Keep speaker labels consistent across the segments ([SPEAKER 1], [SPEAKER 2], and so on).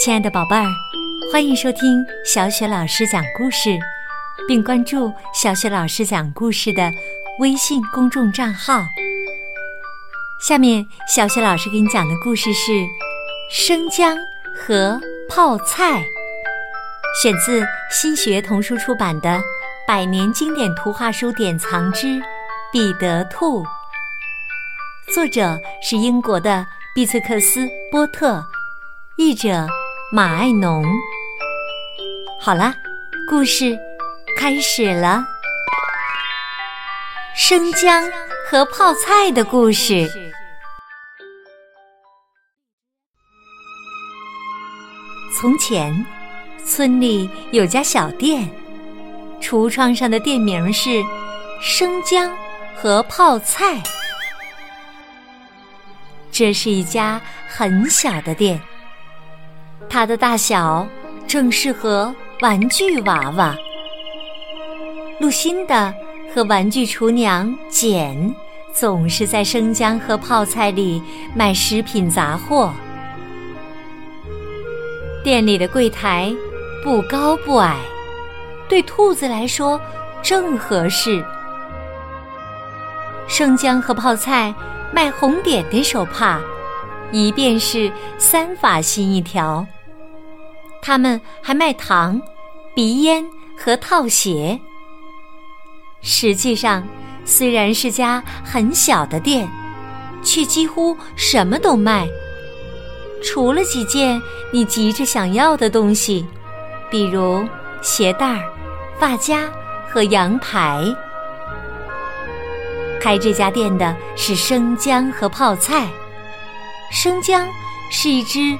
[SPEAKER 1] 亲爱的宝贝儿，欢迎收听小雪老师讲故事，并关注小雪老师讲故事的微信公众账号。下面，小雪老师给你讲的故事是《生姜和泡菜》，选自新学童书出版的《百年经典图画书典藏之彼得兔》，作者是英国的毕翠克斯·波特，译者。马爱农，好了，故事开始了。生姜和泡菜的故事。从前，村里有家小店，橱窗上的店名是“生姜和泡菜”。这是一家很小的店。它的大小正适合玩具娃娃。露辛的和玩具厨娘简总是在生姜和泡菜里买食品杂货。店里的柜台不高不矮，对兔子来说正合适。生姜和泡菜卖红点点手帕，一便是三法新一条。他们还卖糖、鼻烟和套鞋。实际上，虽然是家很小的店，却几乎什么都卖，除了几件你急着想要的东西，比如鞋带儿、发夹和羊排。开这家店的是生姜和泡菜。生姜是一只。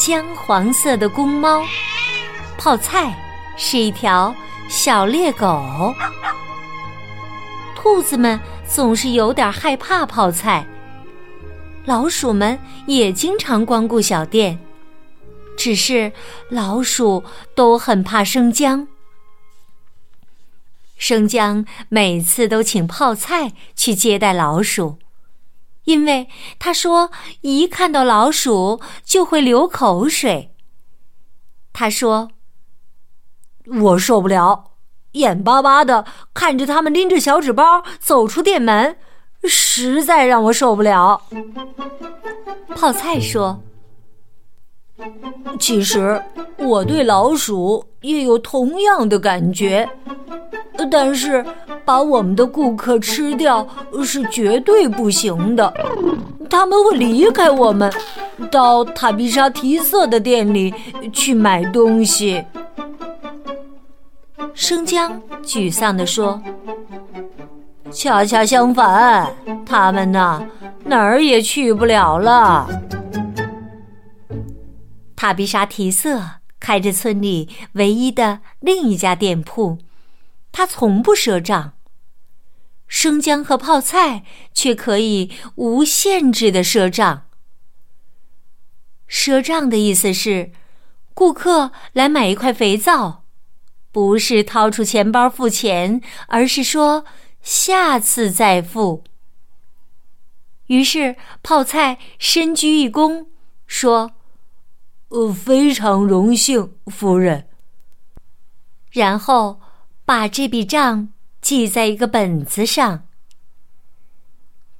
[SPEAKER 1] 姜黄色的公猫，泡菜是一条小猎狗。兔子们总是有点害怕泡菜，老鼠们也经常光顾小店，只是老鼠都很怕生姜。生姜每次都请泡菜去接待老鼠。因为他说，一看到老鼠就会流口水。他说：“我受不了，眼巴巴的看着他们拎着小纸包走出店门，实在让我受不了。”泡菜说：“其实我对老鼠也有同样的感觉，但是……”把我们的顾客吃掉是绝对不行的，他们会离开我们，到塔比莎提色的店里去买东西。生姜沮丧地说：“恰恰相反，他们呢哪儿也去不了了。”塔比莎提色开着村里唯一的另一家店铺，他从不赊账。生姜和泡菜却可以无限制的赊账。赊账的意思是，顾客来买一块肥皂，不是掏出钱包付钱，而是说下次再付。于是泡菜深鞠一躬，说：“呃，非常荣幸，夫人。”然后把这笔账。记在一个本子上。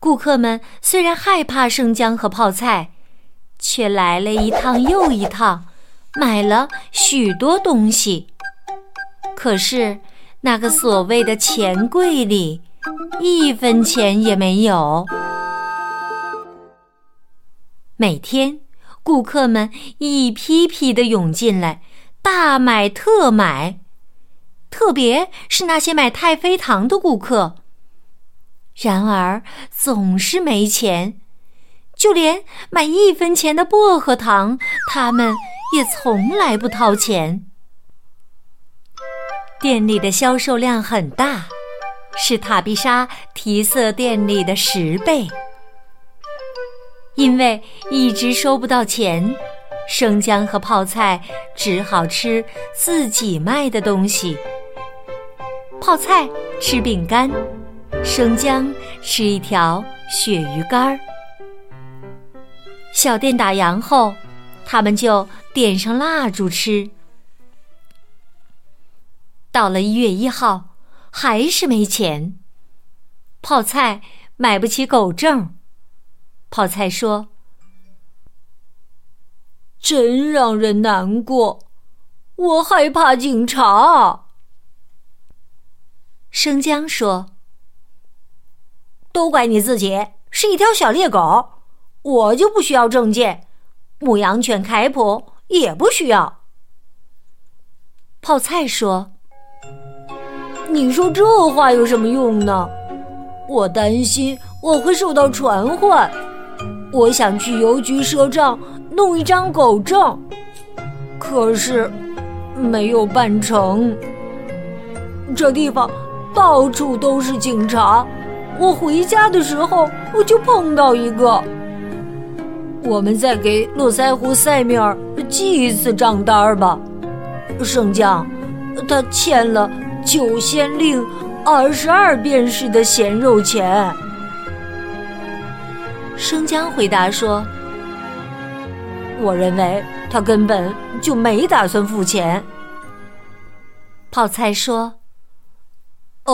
[SPEAKER 1] 顾客们虽然害怕生姜和泡菜，却来了一趟又一趟，买了许多东西。可是那个所谓的钱柜里，一分钱也没有。每天，顾客们一批批的涌进来，大买特买。特别是那些买太妃糖的顾客，然而总是没钱，就连买一分钱的薄荷糖，他们也从来不掏钱。店里的销售量很大，是塔碧莎提色店里的十倍。因为一直收不到钱，生姜和泡菜只好吃自己卖的东西。泡菜吃饼干，生姜吃一条鳕鱼干儿。小店打烊后，他们就点上蜡烛吃。到了一月一号，还是没钱。泡菜买不起狗证。泡菜说：“
[SPEAKER 2] 真让人难过，我害怕警察。”
[SPEAKER 1] 生姜说：“
[SPEAKER 2] 都怪你自己，是一条小猎狗，我就不需要证件。牧羊犬凯普也不需要。”
[SPEAKER 1] 泡菜说。
[SPEAKER 2] 你说这话有什么用呢？我担心我会受到传唤。我想去邮局赊账，弄一张狗证，可是没有办成。这地方到处都是警察，我回家的时候我就碰到一个。我们再给络腮胡塞米尔寄一次账单吧，圣将，他欠了。九仙令，二十二便士的咸肉钱。
[SPEAKER 1] 生姜回答说：“
[SPEAKER 2] 我认为他根本就没打算付钱。”
[SPEAKER 1] 泡菜说：“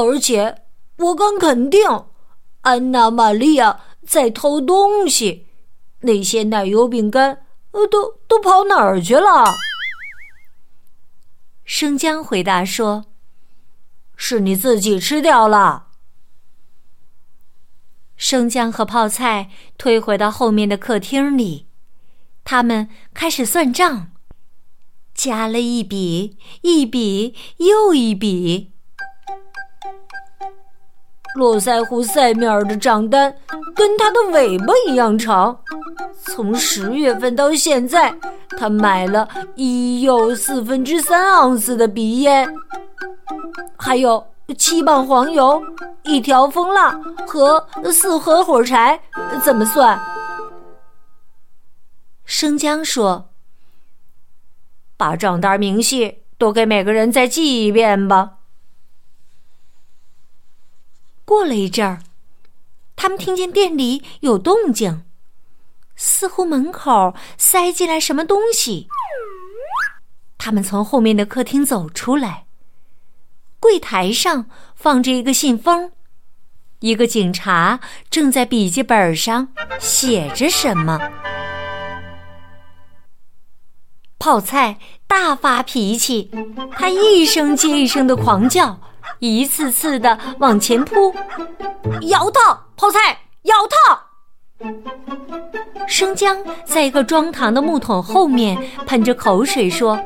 [SPEAKER 2] 而且我敢肯定，安娜玛利亚在偷东西。那些奶油饼干，呃，都都跑哪儿去了？”
[SPEAKER 1] 生姜回答说。
[SPEAKER 2] 是你自己吃掉了。
[SPEAKER 1] 生姜和泡菜退回到后面的客厅里，他们开始算账，加了一笔，一笔又一笔。
[SPEAKER 2] 络腮胡塞米尔的账单跟他的尾巴一样长，从十月份到现在，他买了一又四分之三盎司的鼻烟。还有七磅黄油、一条蜂蜡和四盒火柴，怎么算？
[SPEAKER 1] 生姜说：“
[SPEAKER 2] 把账单明细都给每个人再记一遍吧。”
[SPEAKER 1] 过了一阵儿，他们听见店里有动静，似乎门口塞进来什么东西。他们从后面的客厅走出来。柜台上放着一个信封，一个警察正在笔记本上写着什么。泡菜大发脾气，他一声接一声的狂叫，一次次的往前扑。
[SPEAKER 2] 咬他，泡菜，咬他！
[SPEAKER 1] 生姜在一个装糖的木桶后面喷着口水说。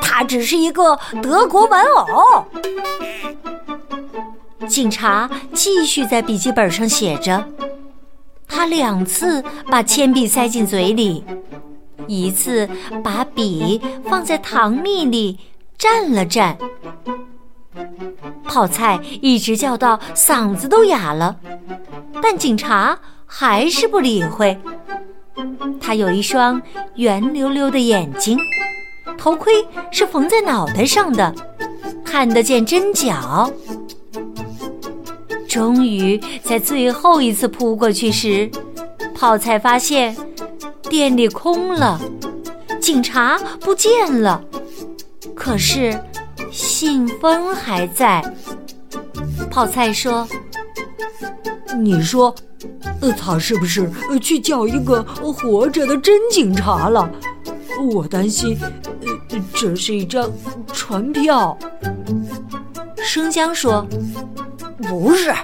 [SPEAKER 2] 他只是一个德国玩偶。
[SPEAKER 1] 警察继续在笔记本上写着，他两次把铅笔塞进嘴里，一次把笔放在糖蜜里蘸了蘸。泡菜一直叫到嗓子都哑了，但警察还是不理会。他有一双圆溜溜的眼睛。头盔是缝在脑袋上的，看得见针脚。终于在最后一次扑过去时，泡菜发现店里空了，警察不见了，可是信封还在。泡菜说：“
[SPEAKER 2] 你说，呃，他是不是去叫一个活着的真警察了？我担心。”这是一张传票。
[SPEAKER 1] 生姜说：“
[SPEAKER 2] 不是，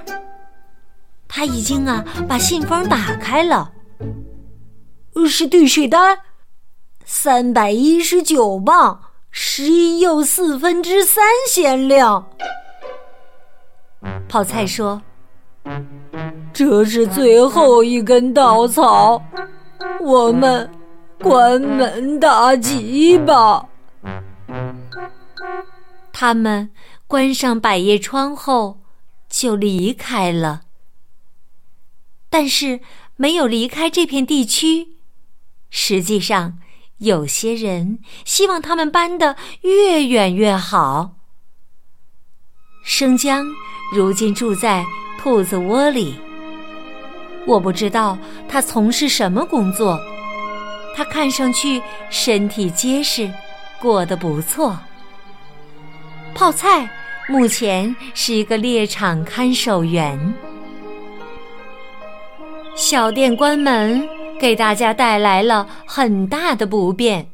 [SPEAKER 1] 他已经啊把信封打开了，
[SPEAKER 2] 是兑税单，三百一十九磅十一又四分之三先令。”
[SPEAKER 1] 泡菜说：“
[SPEAKER 2] 这是最后一根稻草，我们关门大吉吧。”
[SPEAKER 1] 他们关上百叶窗后，就离开了。但是没有离开这片地区。实际上，有些人希望他们搬得越远越好。生姜如今住在兔子窝里。我不知道他从事什么工作，他看上去身体结实，过得不错。泡菜目前是一个猎场看守员。小店关门，给大家带来了很大的不便。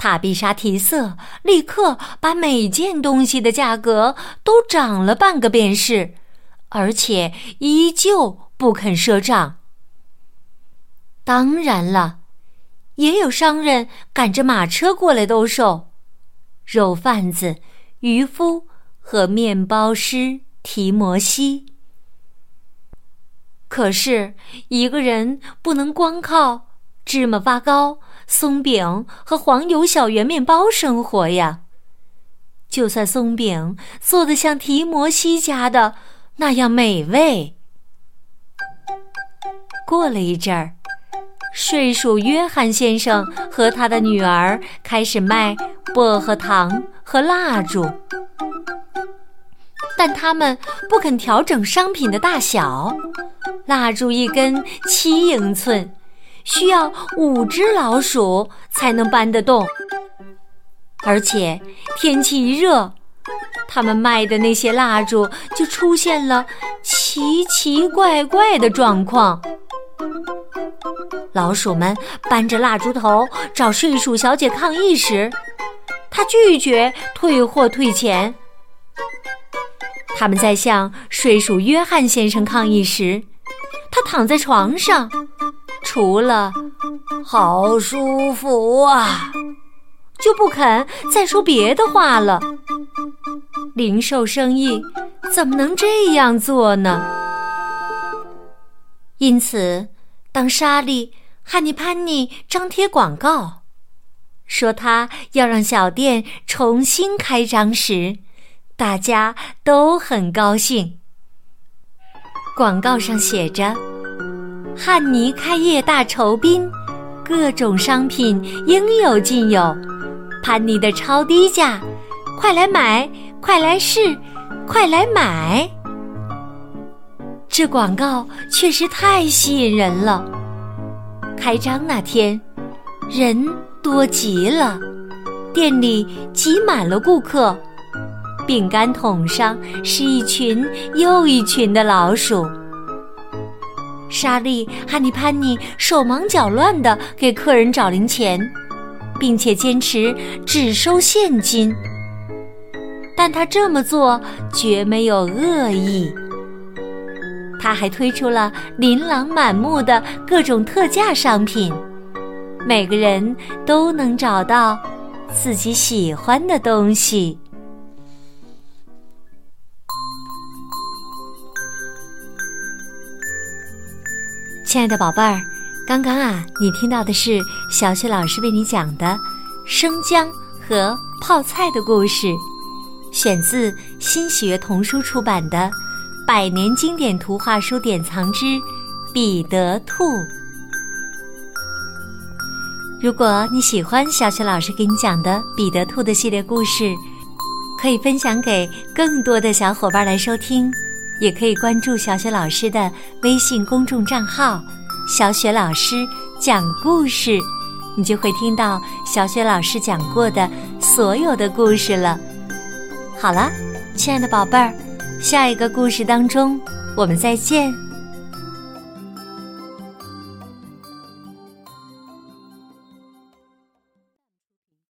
[SPEAKER 1] 塔比莎提瑟立刻把每件东西的价格都涨了半个便士，而且依旧不肯赊账。当然了，也有商人赶着马车过来兜售，肉贩子、渔夫和面包师提摩西。可是，一个人不能光靠芝麻发糕。松饼和黄油小圆面包生活呀。就算松饼做的像提摩西家的那样美味。过了一阵儿，睡鼠约翰先生和他的女儿开始卖薄荷糖和蜡烛，但他们不肯调整商品的大小。蜡烛一根七英寸。需要五只老鼠才能搬得动，而且天气一热，他们卖的那些蜡烛就出现了奇奇怪怪的状况。老鼠们搬着蜡烛头找睡鼠小姐抗议时，她拒绝退货退钱。他们在向睡鼠约翰先生抗议时，他躺在床上。除了好舒服啊，就不肯再说别的话了。零售生意怎么能这样做呢？因此，当莎莉、汉尼潘尼张贴广告，说他要让小店重新开张时，大家都很高兴。广告上写着。汉尼开业大酬宾，各种商品应有尽有，潘尼的超低价，快来买，快来试，快来买！这广告确实太吸引人了。开张那天，人多极了，店里挤满了顾客，饼干桶上是一群又一群的老鼠。莎莉、哈尼、潘尼手忙脚乱地给客人找零钱，并且坚持只收现金。但他这么做绝没有恶意。他还推出了琳琅满目的各种特价商品，每个人都能找到自己喜欢的东西。亲爱的宝贝儿，刚刚啊，你听到的是小雪老师为你讲的生姜和泡菜的故事，选自新喜悦童书出版的《百年经典图画书典藏之彼得兔》。如果你喜欢小雪老师给你讲的彼得兔的系列故事，可以分享给更多的小伙伴来收听。也可以关注小雪老师的微信公众账号“小雪老师讲故事”，你就会听到小雪老师讲过的所有的故事了。好了，亲爱的宝贝儿，下一个故事当中，我们再见。